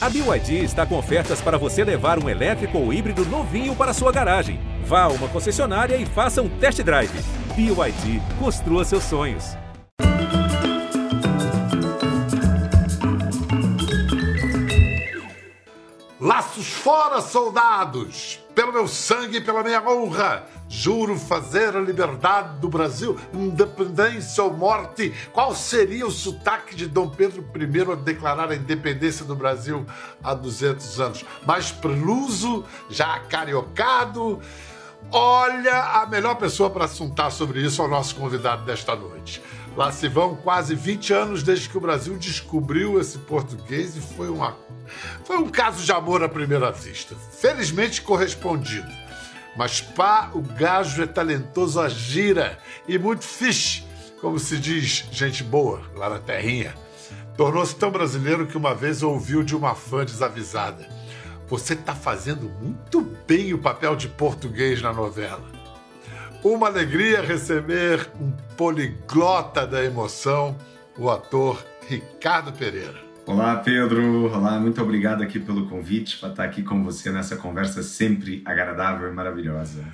A BYD está com ofertas para você levar um elétrico ou híbrido novinho para sua garagem. Vá a uma concessionária e faça um test drive. BYD, construa seus sonhos. Laços fora, soldados! Pelo meu sangue e pela minha honra, juro fazer a liberdade do Brasil, independência ou morte. Qual seria o sotaque de Dom Pedro I a declarar a independência do Brasil há 200 anos? Mais preluso, já cariocado? Olha, a melhor pessoa para assuntar sobre isso é o nosso convidado desta noite. Lá se vão quase 20 anos desde que o Brasil descobriu esse português e foi, uma, foi um caso de amor à primeira vista. Felizmente correspondido. Mas pá, o gajo é talentoso gira e muito fixe, como se diz gente boa lá na terrinha. Tornou-se tão brasileiro que uma vez ouviu de uma fã desavisada. Você está fazendo muito bem o papel de português na novela. Uma alegria receber um poliglota da emoção, o ator Ricardo Pereira. Olá, Pedro. Olá, muito obrigado aqui pelo convite para estar aqui com você nessa conversa sempre agradável e maravilhosa.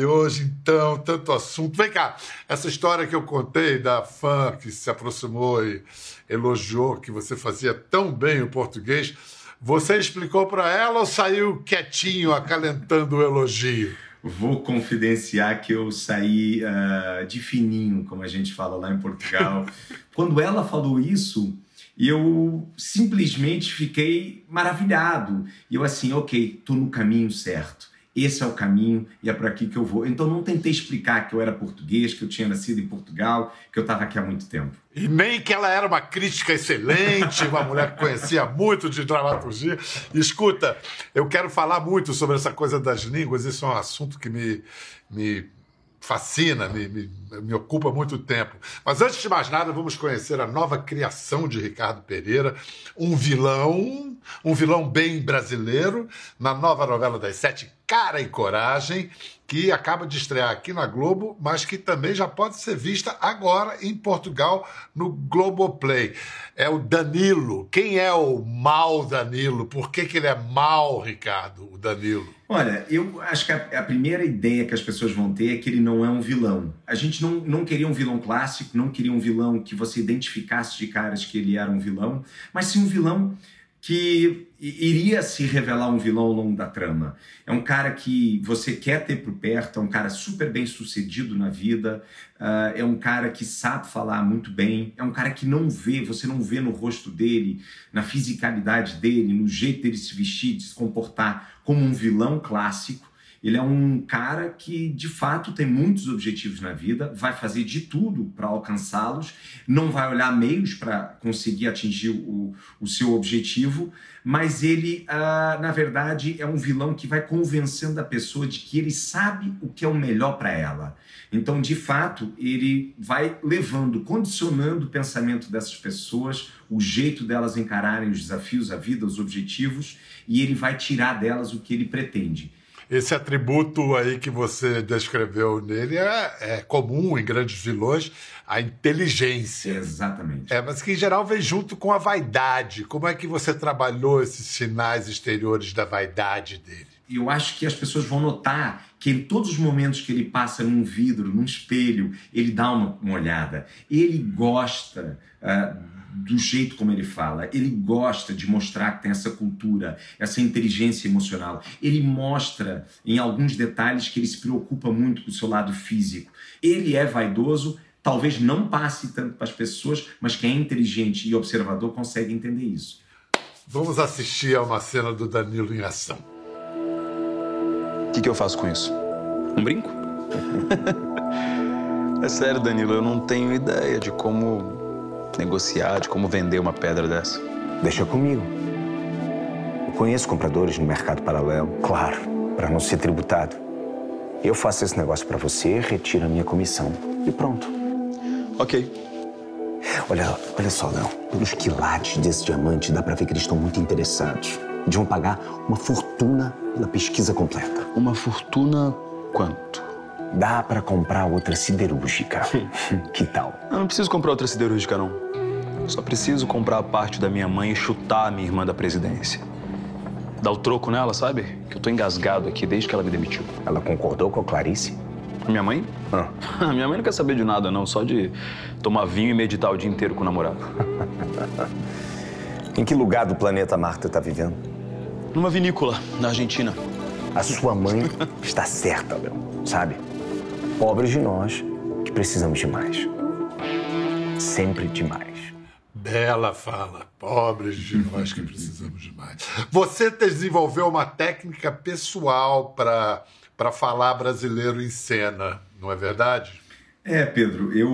E hoje, então, tanto assunto. Vem cá, essa história que eu contei da fã que se aproximou e elogiou que você fazia tão bem o português você explicou para ela ou saiu quietinho, acalentando o elogio? Vou confidenciar que eu saí uh, de fininho, como a gente fala lá em Portugal. Quando ela falou isso, eu simplesmente fiquei maravilhado. E eu assim, ok, tô no caminho certo esse é o caminho e é por aqui que eu vou. Então não tentei explicar que eu era português, que eu tinha nascido em Portugal, que eu estava aqui há muito tempo. E nem que ela era uma crítica excelente, uma mulher que conhecia muito de dramaturgia. Escuta, eu quero falar muito sobre essa coisa das línguas, isso é um assunto que me, me fascina, me, me, me, ocupa muito tempo. Mas antes de mais nada, vamos conhecer a nova criação de Ricardo Pereira, um vilão, um vilão bem brasileiro, na nova novela das sete, Cara e Coragem, que acaba de estrear aqui na Globo, mas que também já pode ser vista agora em Portugal no Globoplay. É o Danilo. Quem é o mal Danilo? Por que, que ele é mal, Ricardo, o Danilo? Olha, eu acho que a, a, primeira ideia que as pessoas vão ter é que ele não é um vilão. A gente não, não queria um vilão clássico, não queria um vilão que você identificasse de caras que ele era um vilão, mas sim um vilão que iria se revelar um vilão ao longo da trama. É um cara que você quer ter por perto, é um cara super bem sucedido na vida, uh, é um cara que sabe falar muito bem, é um cara que não vê, você não vê no rosto dele, na fisicalidade dele, no jeito dele se vestir, de se comportar como um vilão clássico. Ele é um cara que, de fato, tem muitos objetivos na vida, vai fazer de tudo para alcançá-los, não vai olhar meios para conseguir atingir o, o seu objetivo, mas ele, ah, na verdade, é um vilão que vai convencendo a pessoa de que ele sabe o que é o melhor para ela. Então, de fato, ele vai levando, condicionando o pensamento dessas pessoas, o jeito delas encararem os desafios, a vida, os objetivos, e ele vai tirar delas o que ele pretende esse atributo aí que você descreveu nele é, é, comum em grandes vilões, a inteligência. Exatamente. É, mas que em geral vem junto com a vaidade. Como é que você trabalhou esses sinais exteriores da vaidade dele? Eu acho que as pessoas vão notar que em todos os momentos que ele passa num vidro, num espelho, ele dá uma, uma olhada. Ele gosta uh, do jeito como ele fala. Ele gosta de mostrar que tem essa cultura, essa inteligência emocional. Ele mostra em alguns detalhes que ele se preocupa muito com o seu lado físico. Ele é vaidoso, talvez não passe tanto para as pessoas, mas quem é inteligente e observador consegue entender isso. Vamos assistir a uma cena do Danilo em ação. O que, que eu faço com isso? Um brinco? é sério, Danilo, eu não tenho ideia de como negociar, de como vender uma pedra dessa? Deixa comigo. Eu conheço compradores no mercado paralelo, claro, para não ser tributado. Eu faço esse negócio para você, retiro a minha comissão e pronto. Ok. Olha, olha só, Léo. Pelos quilates desse diamante, dá para ver que eles estão muito interessados. De vão pagar uma fortuna pela pesquisa completa. Uma fortuna quanto? Dá para comprar outra siderúrgica. que tal? Eu não preciso comprar outra siderúrgica, não. Só preciso comprar a parte da minha mãe e chutar a minha irmã da presidência. Dar o troco nela, sabe? Que eu tô engasgado aqui desde que ela me demitiu. Ela concordou com a Clarice? Minha mãe? Ah. minha mãe não quer saber de nada, não. Só de tomar vinho e meditar o dia inteiro com o namorado. em que lugar do planeta Marta tá vivendo? Numa vinícola, na Argentina. A sua mãe está certa, Léo. Sabe? Pobres de nós que precisamos de mais. Sempre de mais. Bela fala. Pobres de nós que precisamos de mais. Você desenvolveu uma técnica pessoal para falar brasileiro em cena, não é verdade? É, Pedro, eu,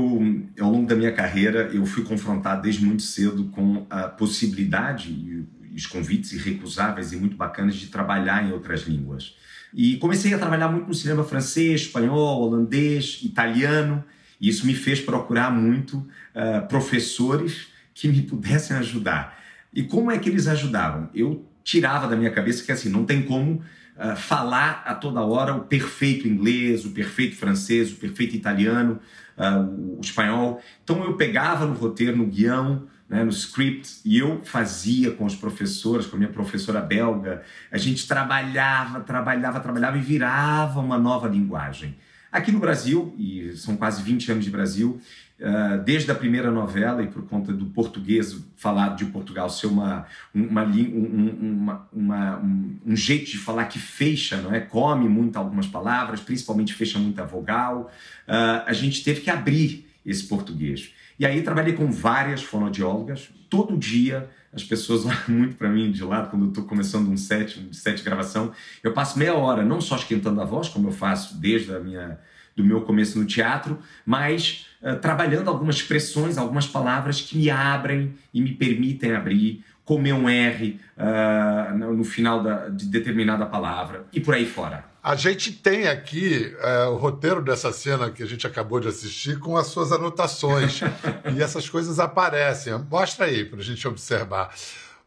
ao longo da minha carreira, eu fui confrontado desde muito cedo com a possibilidade e os convites irrecusáveis e muito bacanas de trabalhar em outras línguas. E comecei a trabalhar muito no cinema francês, espanhol, holandês, italiano, e isso me fez procurar muito uh, professores que me pudessem ajudar. E como é que eles ajudavam? Eu tirava da minha cabeça que assim, não tem como uh, falar a toda hora o perfeito inglês, o perfeito francês, o perfeito italiano, uh, o, espanhol. Então eu pegava no roteiro, no guião, né, no script, e eu fazia com os professores, com a minha professora belga, a gente trabalhava, trabalhava, trabalhava e virava uma nova linguagem. Aqui no Brasil, e são quase 20 anos de Brasil, ah, desde a primeira novela e por conta do português falado de Portugal ser uma, uma, uma, uma um, um, jeito de falar que fecha, não é? Come muito algumas palavras, principalmente fecha muita vogal. Uh, a gente teve que abrir esse português. E aí trabalhei com várias fonodiólogas. Todo dia as pessoas olham muito para mim de lado quando eu estou começando um set, um set de gravação. Eu passo meia hora não só esquentando a voz, como eu faço desde a minha do meu começo no teatro, mas uh, trabalhando algumas expressões, algumas palavras que me abrem e me permitem abrir, comer um R uh, no final da, de determinada palavra e por aí fora. A gente tem aqui uh, o roteiro dessa cena que a gente acabou de assistir com as suas anotações. e essas coisas aparecem. Mostra aí para a gente observar.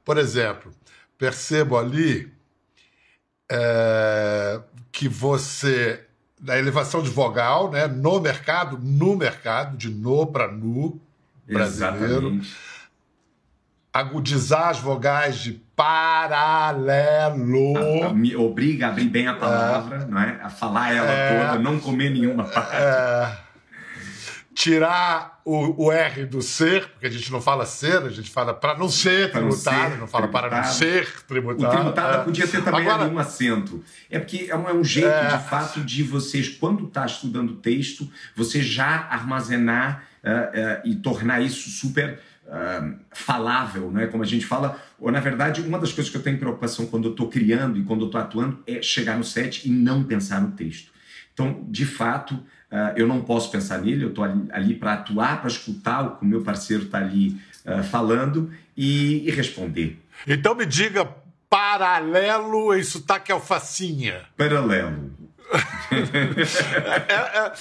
Por exemplo, percebo ali é, que você da elevação de vogal, né, no mercado, no mercado, de no para nu brasileiro. Exatamente. Agudizar as vogais de paralelo. A, a, me obriga a abrir bem a palavra, é. não é? A falar ela é. toda, não comer nenhuma parte. É tirar o, o, R do ser, porque a gente não fala ser, a gente fala para não ser tributário, não, não fala tributado. para não ser tributário. O tributado é. podia ter também Agora, um acento. É porque é um, é um jeito, é... de fato, de vocês, quando está estudando texto, você já armazenar uh, uh, e tornar isso super uh, falável, né? como a gente fala. Ou, na verdade, uma das coisas que eu tenho preocupação quando eu estou criando e quando eu estou atuando é chegar no set e não pensar no texto. Então, de fato, Uh, eu não posso pensar nele, eu estou ali, ali para atuar, para escutar o que o meu parceiro está ali uh, falando e, e, responder. Então me diga, paralelo em sotaque alfacinha. Paralelo. é, é,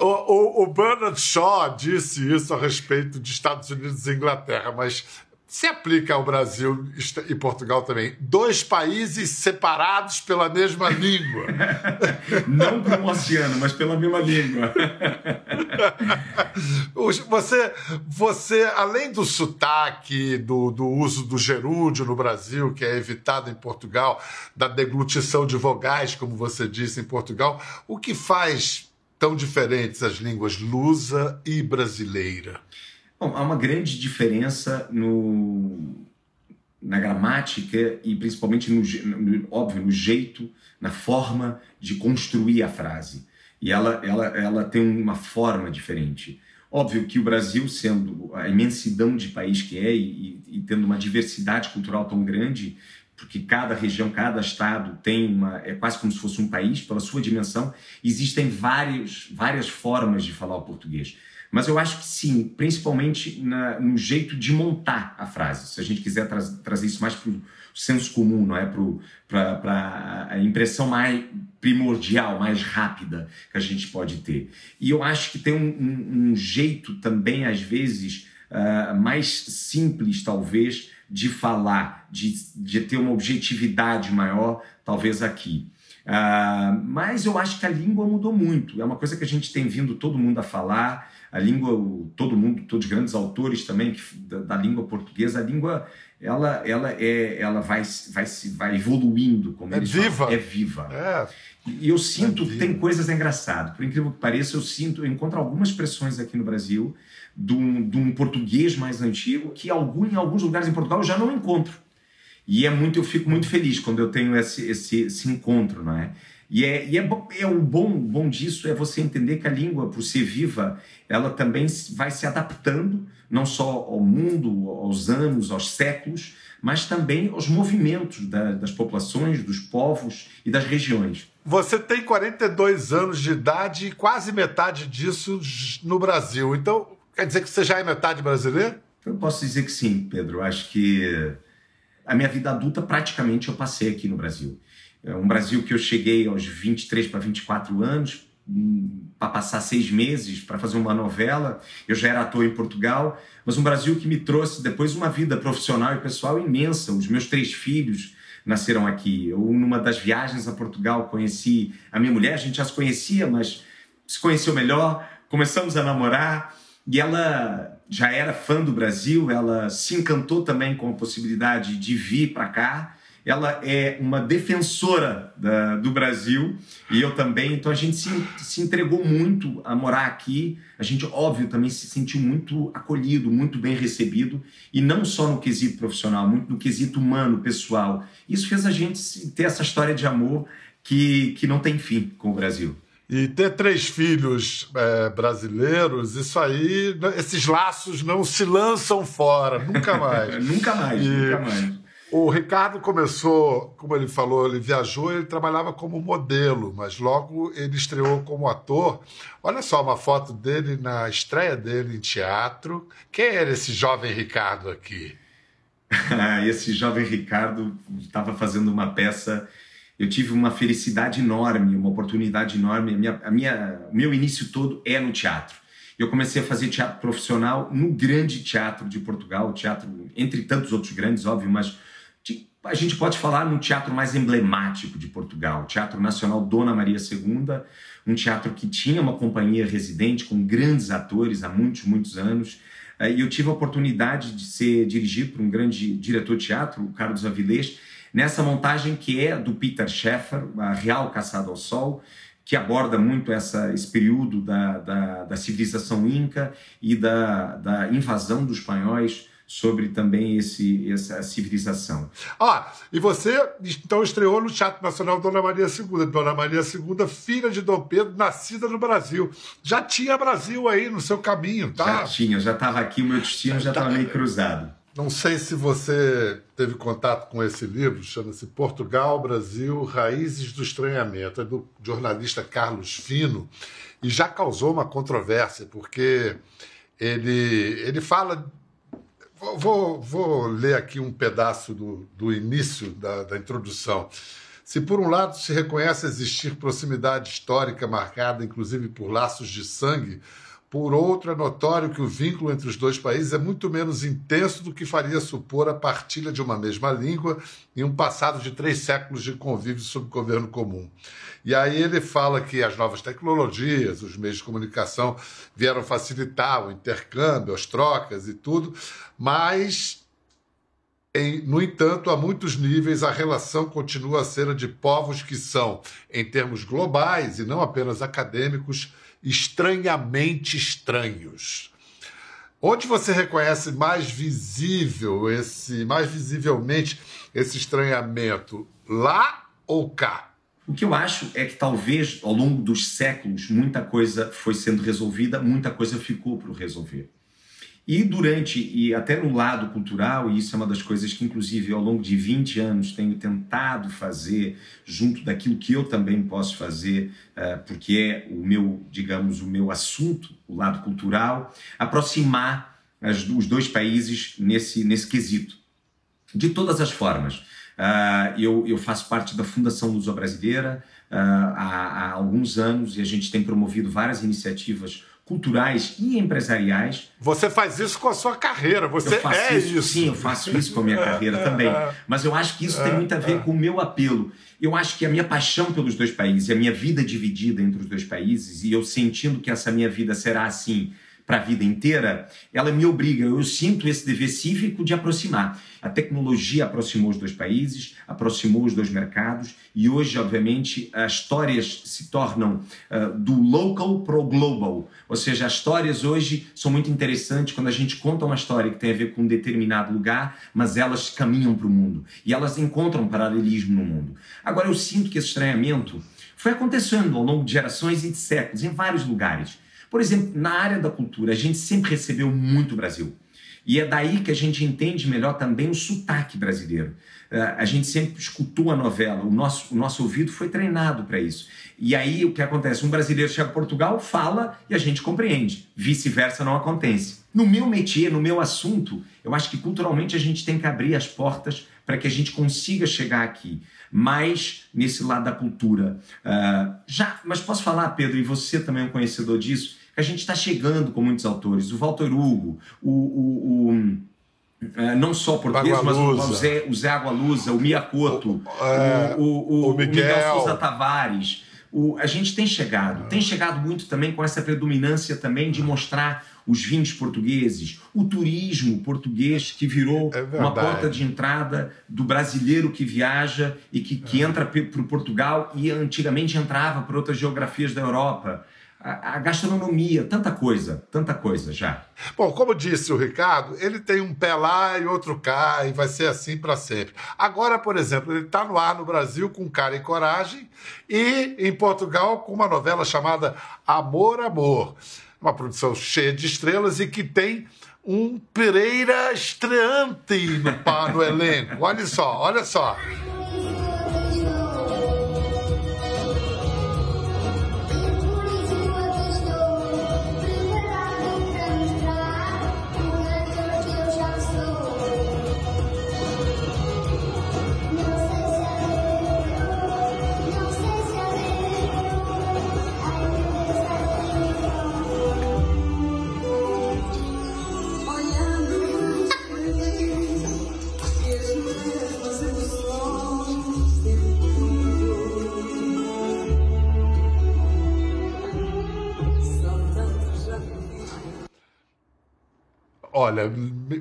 o, o, o Bernard Shaw disse isso a respeito de Estados Unidos e Inglaterra, mas se aplica ao Brasil e Portugal também. Dois países separados pela mesma língua. Não por um oceano, mas pela mesma língua. Você, você além do sotaque, do, do uso do gerúndio no Brasil, que é evitado em Portugal, da deglutição de vogais, como você disse em Portugal, o que faz tão diferentes as línguas lusa e brasileira? Bom, há uma grande diferença no, na gramática e principalmente no, no, óbvio no jeito, na forma de construir a frase. E ela, ela, ela tem uma forma diferente. Óbvio que o Brasil, sendo a imensidão de país que é e, e, tendo uma diversidade cultural tão grande, porque cada região, cada estado tem uma é quase como se fosse um país pela sua dimensão, existem várias várias formas de falar o português. Mas eu acho que sim, principalmente na, no jeito de montar a frase. Se a gente quiser tra trazer isso mais para o senso comum, não é para a impressão mais primordial, mais rápida que a gente pode ter. E eu acho que tem um, um, um jeito também, às vezes, uh, mais simples, talvez, de falar, de, de ter uma objetividade maior, talvez aqui. Uh, mas eu acho que a língua mudou muito. É uma coisa que a gente tem vindo todo mundo a falar. A língua, todo mundo, todos os grandes autores também que, da, da, língua portuguesa, a língua ela, ela é, ela vai, vai, vai evoluindo, como é viva. Falam. É viva. É. E eu sinto é tem coisas engraçadas. Por incrível que pareça, eu sinto, eu encontro algumas expressões aqui no Brasil de um, de um português mais antigo que algum, em alguns lugares em Portugal eu já não encontro. E é muito, eu fico muito feliz quando eu tenho esse, esse, esse encontro, não é? E, é, e é, é o bom, bom disso é você entender que a língua, por ser viva, ela também vai se adaptando, não só ao mundo, aos anos, aos séculos, mas também aos movimentos da, das populações, dos povos e das regiões. Você tem 42 anos de idade e quase metade disso no Brasil. Então, quer dizer que você já é metade brasileiro? Eu posso dizer que sim, Pedro. Acho que a minha vida adulta praticamente eu passei aqui no Brasil. É um Brasil que eu cheguei aos 23 para 24 anos, hum, para passar seis meses para fazer uma novela. Eu já era ator em Portugal, mas um Brasil que me trouxe depois uma vida profissional e pessoal imensa. Os meus três filhos nasceram aqui. Eu, numa das viagens a Portugal, conheci a minha mulher, a gente já se conhecia, mas se conheceu melhor, começamos a namorar e ela já era fã do Brasil, ela se encantou também com a possibilidade de vir para cá. Ela é uma defensora da, do Brasil e eu também, então a gente se, se entregou muito a morar aqui. A gente, óbvio, também se sentiu muito acolhido, muito bem recebido e não só no quesito profissional, muito no quesito humano, pessoal. Isso fez a gente ter essa história de amor que, que não tem fim com o Brasil. E ter três filhos é, brasileiros, isso aí, esses laços não se lançam fora, nunca mais. nunca mais, e nunca mais. O Ricardo começou, como ele falou, ele viajou, ele trabalhava como modelo, mas logo ele estreou como ator. Olha só uma foto dele na estreia dele em teatro. Quem era esse jovem Ricardo aqui? esse jovem Ricardo estava fazendo uma peça eu tive uma felicidade enorme, uma oportunidade enorme. A minha, a minha, o meu início todo é no teatro. Eu comecei a fazer teatro profissional no grande teatro de Portugal, teatro entre tantos outros grandes, óbvio, mas a gente pode falar no teatro mais emblemático de Portugal, o Teatro Nacional Dona Maria II, um teatro que tinha uma companhia residente com grandes atores há muitos, muitos anos. Eh, e eu tive a oportunidade de ser dirigido por um grande diretor de teatro, o Carlos Avilés, nessa montagem que é do Peter Sheffer, a Real Caçada ao Sol, que aborda muito essa, esse período da, da, da civilização inca e da, da invasão dos espanhóis sobre também esse, essa civilização. Ah, e você então estreou no Teatro Nacional Dona Maria II. Dona Maria II, filha de Dom Pedro, nascida no Brasil. Já tinha Brasil aí no seu caminho, tá? Já tinha, já estava aqui, o meu destino já estava meio cruzado. Não sei se você teve contato com esse livro, chama-se Portugal, Brasil, Raízes do Estranhamento, é do jornalista Carlos Fino, e já causou uma controvérsia, porque ele, ele fala. Vou, vou ler aqui um pedaço do, do início da, da introdução. Se por um lado se reconhece existir proximidade histórica marcada, inclusive por laços de sangue, por outro, é notório que o vínculo entre os dois países é muito menos intenso do que faria supor a partilha de uma mesma língua em um passado de três séculos de convívio sob governo comum. E aí ele fala que as novas tecnologias, os meios de comunicação vieram facilitar o intercâmbio, as trocas e tudo, mas em, no entanto, a muitos níveis, a relação continua a ser a de povos que são, em termos globais e não apenas acadêmicos, estranhamente estranhos. Onde você reconhece mais visível esse, mais visivelmente esse estranhamento, lá ou cá? O que eu acho é que talvez ao longo dos séculos muita coisa foi sendo resolvida, muita coisa ficou por resolver. E durante, e até no lado cultural, e isso é uma das coisas que, inclusive, ao longo de 20 anos tenho tentado fazer, junto daquilo que eu também posso fazer, uh, porque é o meu, digamos, o meu assunto, o lado cultural, aproximar as, os dois países nesse, nesse quesito. De todas as formas. Uh, eu, eu faço parte da Fundação Luso Brasileira uh, há, há alguns anos e a gente tem promovido várias iniciativas culturais e empresariais. Você faz isso com a sua carreira, você é isso, isso. Sim, eu faço isso com a minha carreira também. Mas eu acho que isso tem muito a ver com o meu apelo. Eu acho que a minha paixão pelos dois países, a minha vida dividida entre os dois países, e eu sentindo que essa minha vida será assim para a vida inteira, ela me obriga, eu sinto esse dever cívico de aproximar. A tecnologia aproximou os dois países, aproximou os dois mercados e hoje, obviamente, as histórias se tornam uh, do local pro global. Ou seja, as histórias hoje são muito interessantes quando a gente conta uma história que tem a ver com um determinado lugar, mas elas caminham para o mundo e elas encontram paralelismo no mundo. Agora, eu sinto que esse estranhamento foi acontecendo ao longo de gerações e de séculos em vários lugares. Por exemplo, na área da cultura, a gente sempre recebeu muito Brasil. E é daí que a gente entende melhor também o sotaque brasileiro. Eh, a gente sempre escutou a novela, o nosso, o nosso ouvido foi treinado para isso. E aí o que acontece? Um brasileiro chega a Portugal, fala e a gente compreende. Vice-versa não acontece. No meu métier, no meu assunto, eu acho que culturalmente a gente tem que abrir as portas para que a gente consiga chegar aqui. Mais nesse lado da cultura. Uh, já, mas posso falar, Pedro, e você também é um conhecedor disso, a gente está chegando com muitos autores. O Walter Hugo, o, o, o é, não só português, mas o Zé, o Zé Agualusa, o Miyakoto, o, é, o, o, o, Miguel. Miguel Souza Tavares. O, a gente tem chegado, tem chegado muito também com essa predominância também de mostrar os vinhos portugueses, o turismo português que virou é uma porta de entrada do brasileiro que viaja e que, que entra para o Portugal e antigamente entrava por outras geografias da Europa a, gastronomia, tanta coisa, tanta coisa já. Bom, como disse o Ricardo, ele tem um pé lá e outro cá e vai ser assim para sempre. Agora, por exemplo, ele está no ar no Brasil com Cara e Coragem e em Portugal com uma novela chamada Amor, Amor. Uma produção cheia de estrelas e que tem um Pereira estreante no, no elenco. Olha só, olha só. Olha,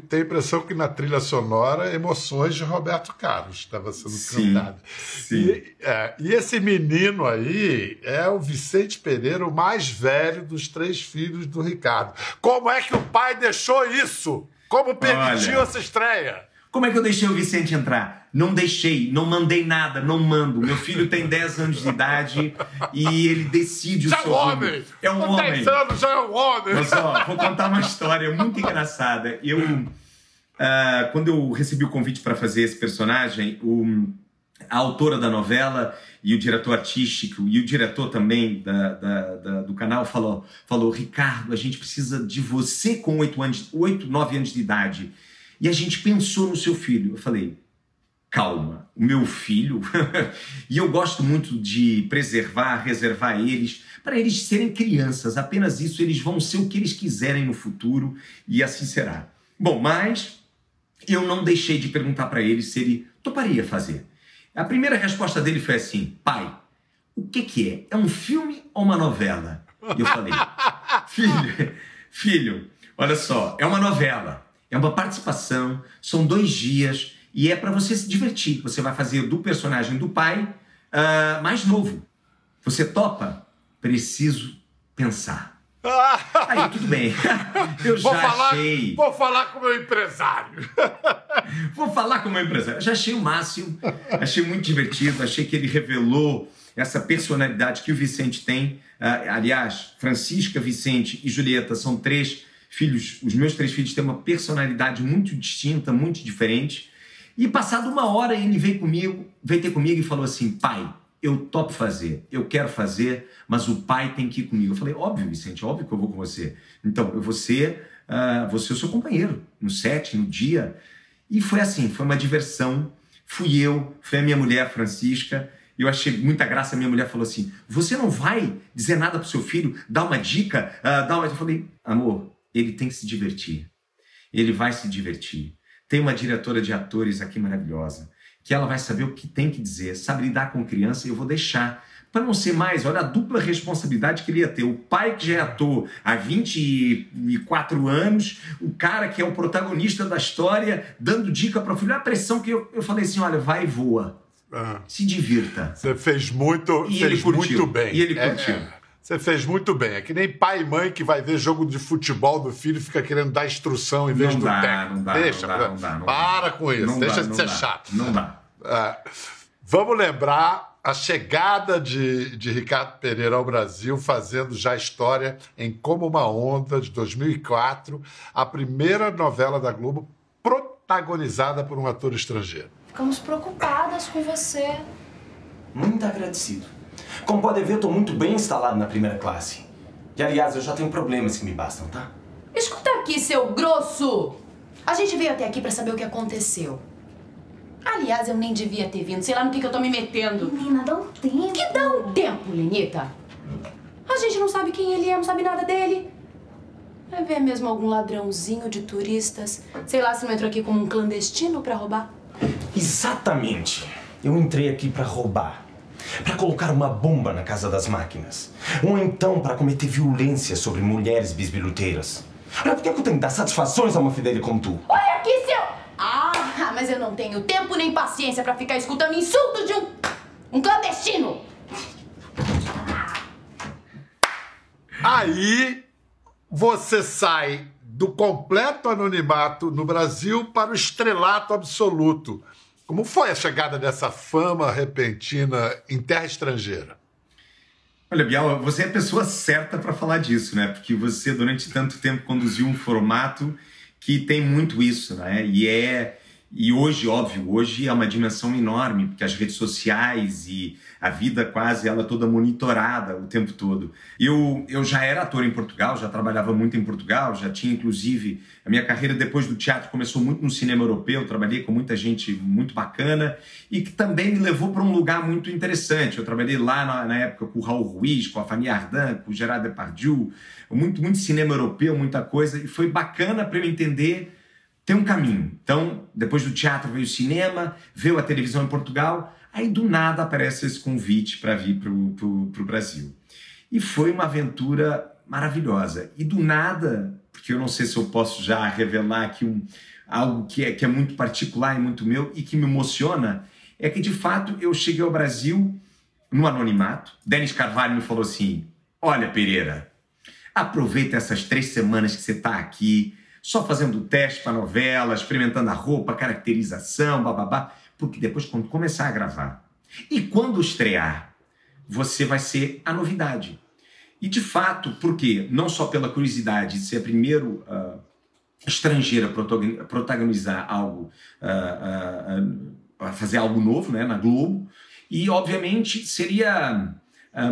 tem a impressão que na trilha sonora, emoções de Roberto Carlos estava sendo sim, cantada. Sim. E, é, e esse menino aí é o Vicente Pereira, o mais velho dos três filhos do Ricardo. Como é que o pai deixou isso? Como permitiu Olha, essa estreia? Como é que eu deixei o Vicente entrar? Não deixei, não mandei nada, não mando. Meu filho tem 10 anos de idade e ele decide o já seu é um homem! É um Com homem. 10 anos já é um homem! Mas ó, vou contar uma história muito engraçada. Eu, uh, quando eu recebi o convite para fazer esse personagem, o, a autora da novela e o diretor artístico e o diretor também da, da, da, do canal falou, falou, Ricardo, a gente precisa de você com 8, anos, 8 9 anos de idade. E a gente pensou no seu filho. Eu falei, calma, o meu filho, e eu gosto muito de preservar, reservar eles, para eles serem crianças, apenas isso, eles vão ser o que eles quiserem no futuro, e assim será. Bom, mas eu não deixei de perguntar para ele se ele toparia fazer. A primeira resposta dele foi assim: pai, o que, que é? É um filme ou uma novela? E eu falei: filho, filho, olha só, é uma novela, é uma participação, são dois dias e é para você se divertir. Você vai fazer do personagem do pai uh, mais novo. Você topa? Preciso pensar. Aí, tudo bem. Eu vou já falar, achei. Vou falar com o meu empresário. vou falar com o meu empresário. Já achei o máximo. Achei muito divertido. Achei que ele revelou essa personalidade que o Vicente tem. Uh, aliás, Francisca, Vicente e Julieta são três filhos. Os meus três filhos têm uma personalidade muito distinta, muito diferente. E passado uma hora ele veio comigo, veio ter comigo e falou assim: pai, eu topo fazer, eu quero fazer, mas o pai tem que ir comigo. Eu falei: óbvio, Vicente, óbvio que eu vou com você. Então, eu vou ser, uh, o seu companheiro, no set, no dia. E foi assim: foi uma diversão. Fui eu, foi a minha mulher, Francisca. eu achei muita graça. Minha mulher falou assim: Você não vai dizer nada pro seu filho, dar uma dica, uh, dar uma. Eu falei: Amor, ele tem que se divertir. Ele vai se divertir. Tem uma diretora de atores aqui maravilhosa, que ela vai saber o que tem que dizer, sabe lidar com criança, e eu vou deixar. Para não ser mais, olha a dupla responsabilidade que ele ia ter. O pai que já é ator há 24 anos, o cara que é o protagonista da história, dando dica para o filho. A pressão que eu, eu falei assim: olha, vai e voa. Ah. Se divirta. Você fez muito, e fez muito bem. E ele é, curtiu. É, você fez muito bem. É que nem pai e mãe que vai ver jogo de futebol do filho e fica querendo dar instrução em vez não do dá, técnico. Não dá, Deixa, não dá, não dá, não para com isso. Não Deixa dá, de ser dá, chato. Não dá. É, vamos lembrar a chegada de, de Ricardo Pereira ao Brasil, fazendo já história em Como uma Onda, de 2004, a primeira novela da Globo protagonizada por um ator estrangeiro. Ficamos preocupadas com você. Muito agradecido. Como pode ver, eu estou muito bem instalado na primeira classe. E, aliás, eu já tenho problemas que me bastam, tá? Escuta aqui, seu grosso! A gente veio até aqui para saber o que aconteceu. Aliás, eu nem devia ter vindo. Sei lá no que, que eu tô me metendo. Menina, dá um tempo. Que dá um tempo, Lenita? A gente não sabe quem ele é, não sabe nada dele. Vai ver mesmo algum ladrãozinho de turistas? Sei lá se não entrou aqui como um clandestino pra roubar. Exatamente. Eu entrei aqui pra roubar. Pra colocar uma bomba na casa das máquinas. Ou então pra cometer violência sobre mulheres bisbilhoteiras. Olha, por que eu tenho que dar satisfações a uma fidelha como tu? Olha aqui, seu... Ah, mas eu não tenho tempo nem paciência pra ficar escutando insultos de um... um clandestino. Aí você sai do completo anonimato no Brasil para o estrelato absoluto. Como foi a chegada dessa fama repentina em terra estrangeira? Olha, Bial, você é a pessoa certa para falar disso, né? Porque você, durante tanto tempo, conduziu um formato que tem muito isso, né? E é e hoje, óbvio, hoje é uma dimensão enorme, porque as redes sociais e a vida quase ela toda monitorada o tempo todo. Eu, eu já era ator em Portugal, já trabalhava muito em Portugal, já tinha inclusive a minha carreira depois do teatro começou muito no cinema europeu, trabalhei com muita gente muito bacana e que também me levou para um lugar muito interessante. Eu trabalhei lá na, na, época com o Raul Ruiz, com a família Ardant, com o Gerard Depardieu, muito, muito cinema europeu, muita coisa, e foi bacana para eu entender tem um caminho. Então, depois do teatro veio o cinema, veio a televisão em Portugal, aí do nada aparece esse convite para vir para o Brasil. E foi uma aventura maravilhosa. E do nada, porque eu não sei se eu posso já revelar aqui um, algo que é, que é muito particular e muito meu e que me emociona, é que de fato eu cheguei ao Brasil no anonimato. Denis Carvalho me falou assim: Olha, Pereira, aproveita essas três semanas que você está aqui, só fazendo teste para novela, experimentando a roupa, caracterização, bababá, porque depois quando começar a gravar e quando estrear, você vai ser a novidade. E de fato, por quê? Não só pela curiosidade de ser a primeira uh, estrangeira a protagonizar algo, uh, uh, fazer algo novo né, na Globo, e obviamente seria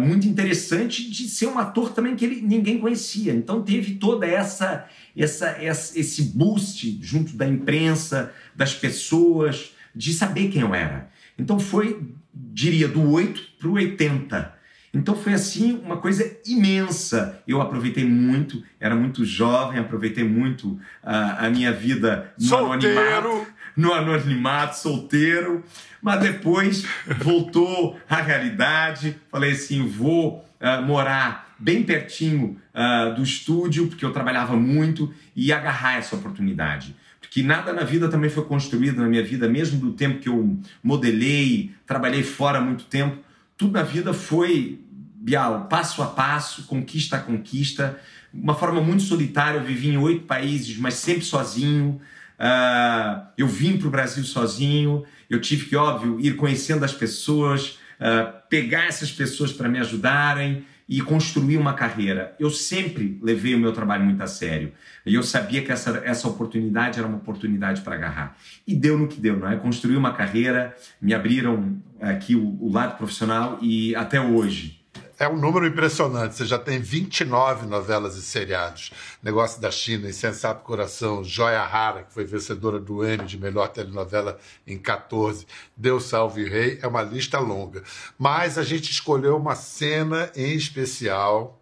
muito interessante de ser um ator também que ele, ninguém conhecia. Então teve toda essa, essa, essa esse boost junto da imprensa, das pessoas, de saber quem eu era. Então foi, diria, do 8 para o 80. Então foi assim uma coisa imensa. Eu aproveitei muito, era muito jovem, aproveitei muito uh, a minha vida no Solteiro. anonimato, no anonimato, solteiro. Mas depois voltou à realidade. Falei assim: vou uh, morar bem pertinho uh, do estúdio, porque eu trabalhava muito, e agarrar essa oportunidade. Porque nada na vida também foi construído na minha vida, mesmo do tempo que eu modelei, trabalhei fora muito tempo. Tudo na vida foi, Bial, passo a passo, conquista a conquista. Uma forma muito solitária, eu vivi em oito países, mas sempre sozinho. Uh, eu vim para o Brasil sozinho, eu tive que, óbvio, ir conhecendo as pessoas, uh, pegar essas pessoas para me ajudarem e construir uma carreira. Eu sempre levei o meu trabalho muito a sério. E eu sabia que essa, essa oportunidade era uma oportunidade para agarrar. E deu no que deu, não é? Construí uma carreira, me abriram aqui o, o lado profissional e até hoje É um número impressionante. Você já tem 29 novelas e seriados. Negócio da China, Insensato Coração, Joia Rara, que foi vencedora do Emmy de melhor telenovela em 14, Deus Salve o Rei. É uma lista longa. Mas a gente escolheu uma cena em especial.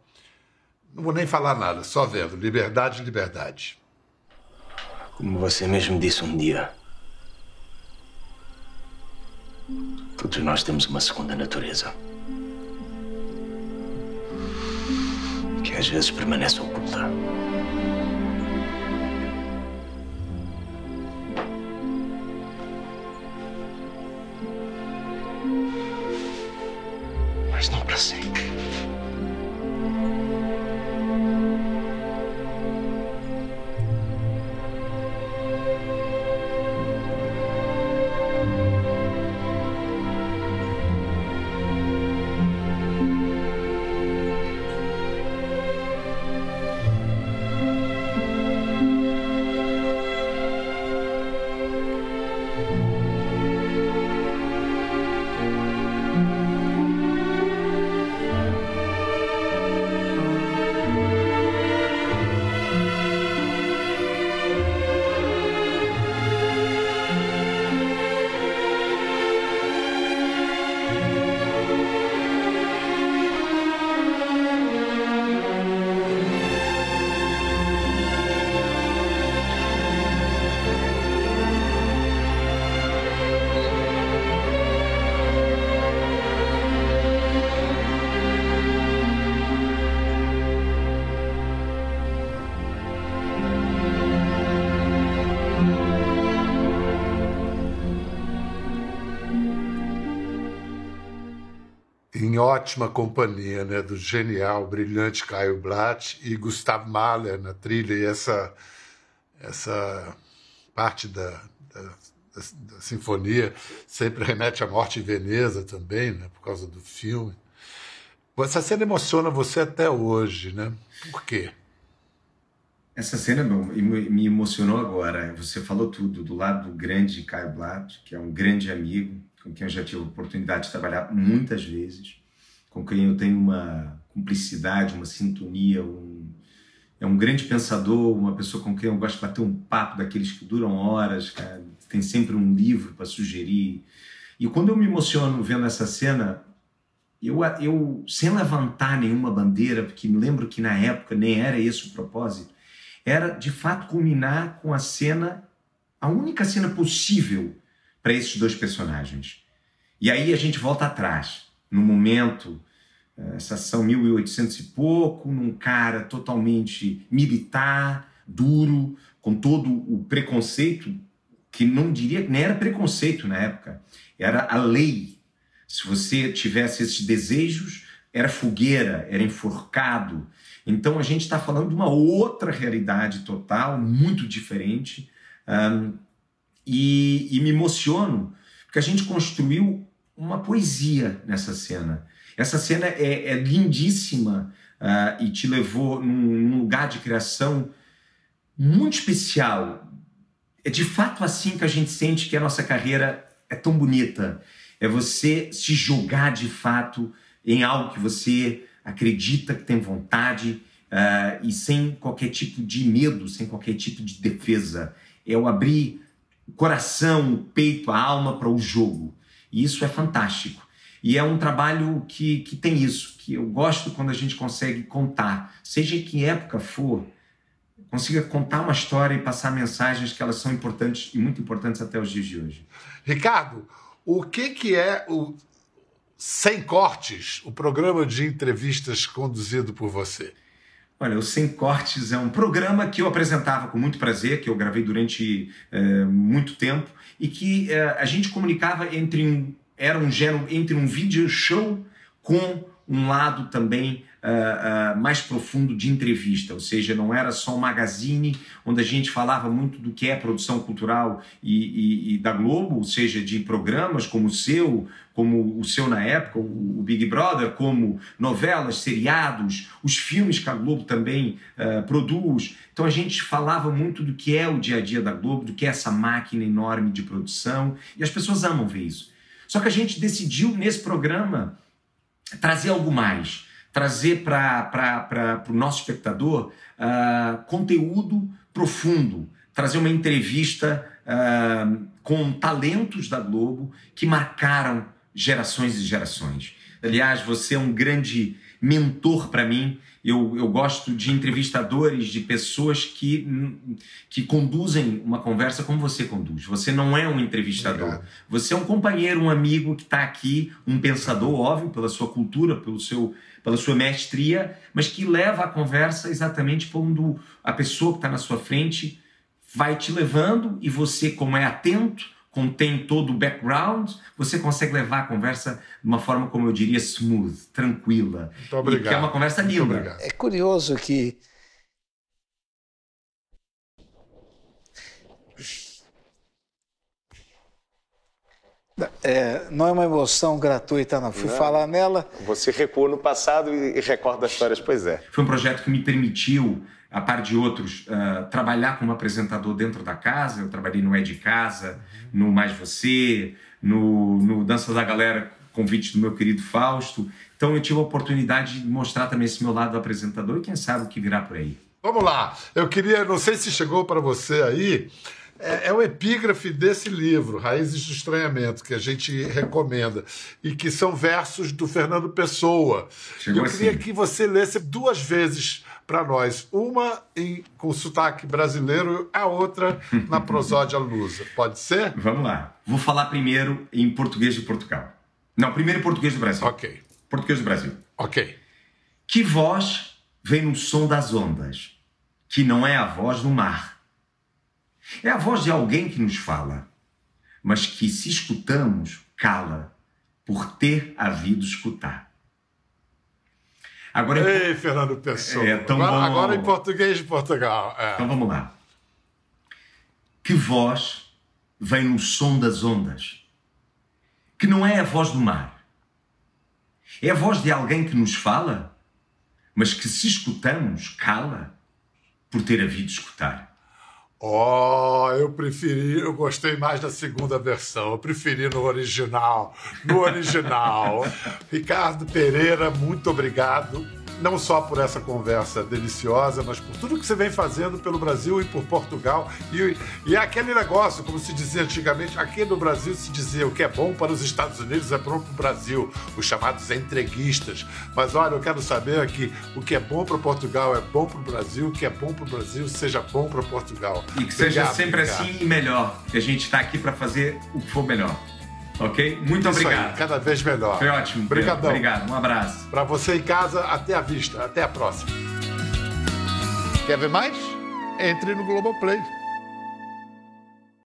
Não vou nem falar nada, só vendo. Liberdade, liberdade. Como você mesmo disse um dia, todos nós temos uma segunda natureza. Que às vezes permanece oculta. Em ótima companhia né, do genial, brilhante Caio Blatt e Gustav Mahler na trilha, e essa, essa parte da, da, da, da sinfonia sempre remete à morte em Veneza também, né, por causa do filme. Essa cena emociona você até hoje, né? Por quê? Essa cena me emocionou agora. Você falou tudo do lado do grande Caio Blatt, que é um grande amigo, com quem eu já tive a oportunidade de trabalhar muitas vezes, com quem eu tenho uma cumplicidade, uma sintonia, um, é um grande pensador, uma pessoa com quem eu gosto de bater um papo daqueles que duram horas, cara. tem sempre um livro para sugerir. E quando eu me emociono vendo essa cena, eu, eu sem levantar nenhuma bandeira, porque me lembro que na época nem era esse o propósito, era de fato culminar com a cena, a única cena possível para esses dois personagens. E aí a gente volta atrás, no momento, eh, essa ação 1800 e pouco, num cara totalmente militar, duro, com todo o preconceito, que não diria nem era preconceito na época, era a lei. Se você tivesse esses desejos, era fogueira, era enforcado. Então a gente está falando de uma outra realidade total, muito diferente. Um, e, e me emociono, porque a gente construiu uma poesia nessa cena. Essa cena é, é lindíssima uh, e te levou num, num, lugar de criação muito especial. É de fato assim que a gente sente que a nossa carreira é tão bonita. É você se jogar de fato em algo que você acredita, que tem vontade uh, e sem qualquer tipo de medo, sem qualquer tipo de defesa. É o abrir o coração, o peito, a alma para o jogo. E isso é fantástico. E é um trabalho que, que tem isso, que eu gosto quando a gente consegue contar, seja em que época for, consiga contar uma história e passar mensagens que elas são importantes e muito importantes até os dias de hoje. Ricardo, o que, que é o Sem Cortes, o programa de entrevistas conduzido por você? Olha, o Sem Cortes é um programa que eu apresentava com muito prazer, que eu gravei durante é, muito tempo e que é, a gente comunicava entre um era um gênero entre um vídeo show com um lado também uh, uh, mais profundo de entrevista, ou seja, não era só um magazine onde a gente falava muito do que é produção cultural e, e, e da Globo, ou seja, de programas como o seu, como o seu na época, o, o, Big Brother, como novelas, seriados, os filmes que a Globo também uh, produz. Então a gente falava muito do que é o dia a dia da Globo, do que é essa máquina enorme de produção, e as pessoas amam ver isso. Só que a gente decidiu nesse programa trazer algo mais trazer para o nosso espectador uh, conteúdo profundo, trazer uma entrevista uh, com talentos da Globo que marcaram gerações e gerações. Aliás, você é um grande mentor para mim. Eu, eu gosto de entrevistadores, de pessoas que, que conduzem uma conversa como você conduz. Você não é um entrevistador. Obrigado. Você é um companheiro, um amigo que está aqui, um pensador, óbvio, pela sua cultura, pelo seu, pela sua mestria, mas que leva a conversa exatamente quando a pessoa que está na sua frente vai te levando e você, como é atento, contém todo o background, você consegue levar a conversa de uma forma, como eu diria, smooth, tranquila. Muito obrigado. E que é uma conversa linda. É curioso que É, não é uma emoção gratuita, não. Fui não. falar nela. Você recua no passado e recorda histórias, pois é. Foi um projeto que me permitiu a par de outros, uh, trabalhar como apresentador dentro da casa. Eu trabalhei no É de Casa, no Mais Você, no, no Dança da Galera, convite do meu querido Fausto. Então eu tive a oportunidade de mostrar também esse meu lado apresentador e quem sabe o que virá por aí. Vamos lá. Eu queria, não sei se chegou para você aí, é, é, o epígrafe desse livro, Raízes do Estranhamento, que a gente recomenda, e que são versos do Fernando Pessoa. Chegou Eu queria assim. que você lesse duas vezes para nós. Uma em, com sotaque brasileiro, a outra na prosódia lusa. Pode ser? Vamos lá. Vou falar primeiro em português de Portugal. Não, primeiro em português do Brasil. Ok. Português do Brasil. Ok. Que voz vem no som das ondas, que não é a voz do mar. É a voz de alguém que nos fala, mas que, se escutamos, cala, por ter havido escutar. Agora, Ei, em... Fernando Pessoa. É, tão agora, bom. agora em português de Portugal. É. Então vamos lá. Que voz vem no som das ondas, que não é a voz do mar. É a voz de alguém que nos fala, mas que se escutamos, cala, por ter havido escutar. Oh, eu preferi, eu gostei mais da segunda versão, eu preferi no original. No original. Ricardo Pereira, muito obrigado não só por essa conversa deliciosa, mas por tudo que você vem fazendo pelo Brasil e por Portugal. E, e é aquele negócio, como se dizia antigamente, aqui no Brasil se dizia o que é bom para os Estados Unidos é bom para o Brasil, os chamados entreguistas. Mas olha, eu quero saber que o que é bom para Portugal é bom para o Brasil, o que é bom para o Brasil seja bom para Portugal. E que seja obrigado, sempre obrigado. assim e melhor, que a gente está aqui para fazer o que for melhor. Ok? Muito Isso obrigado. Aí, cada vez melhor. Foi ótimo. Obrigadão. Obrigado. Um abraço. Para você em casa, até a vista. Até a próxima. Quer ver mais? Entre no Globoplay.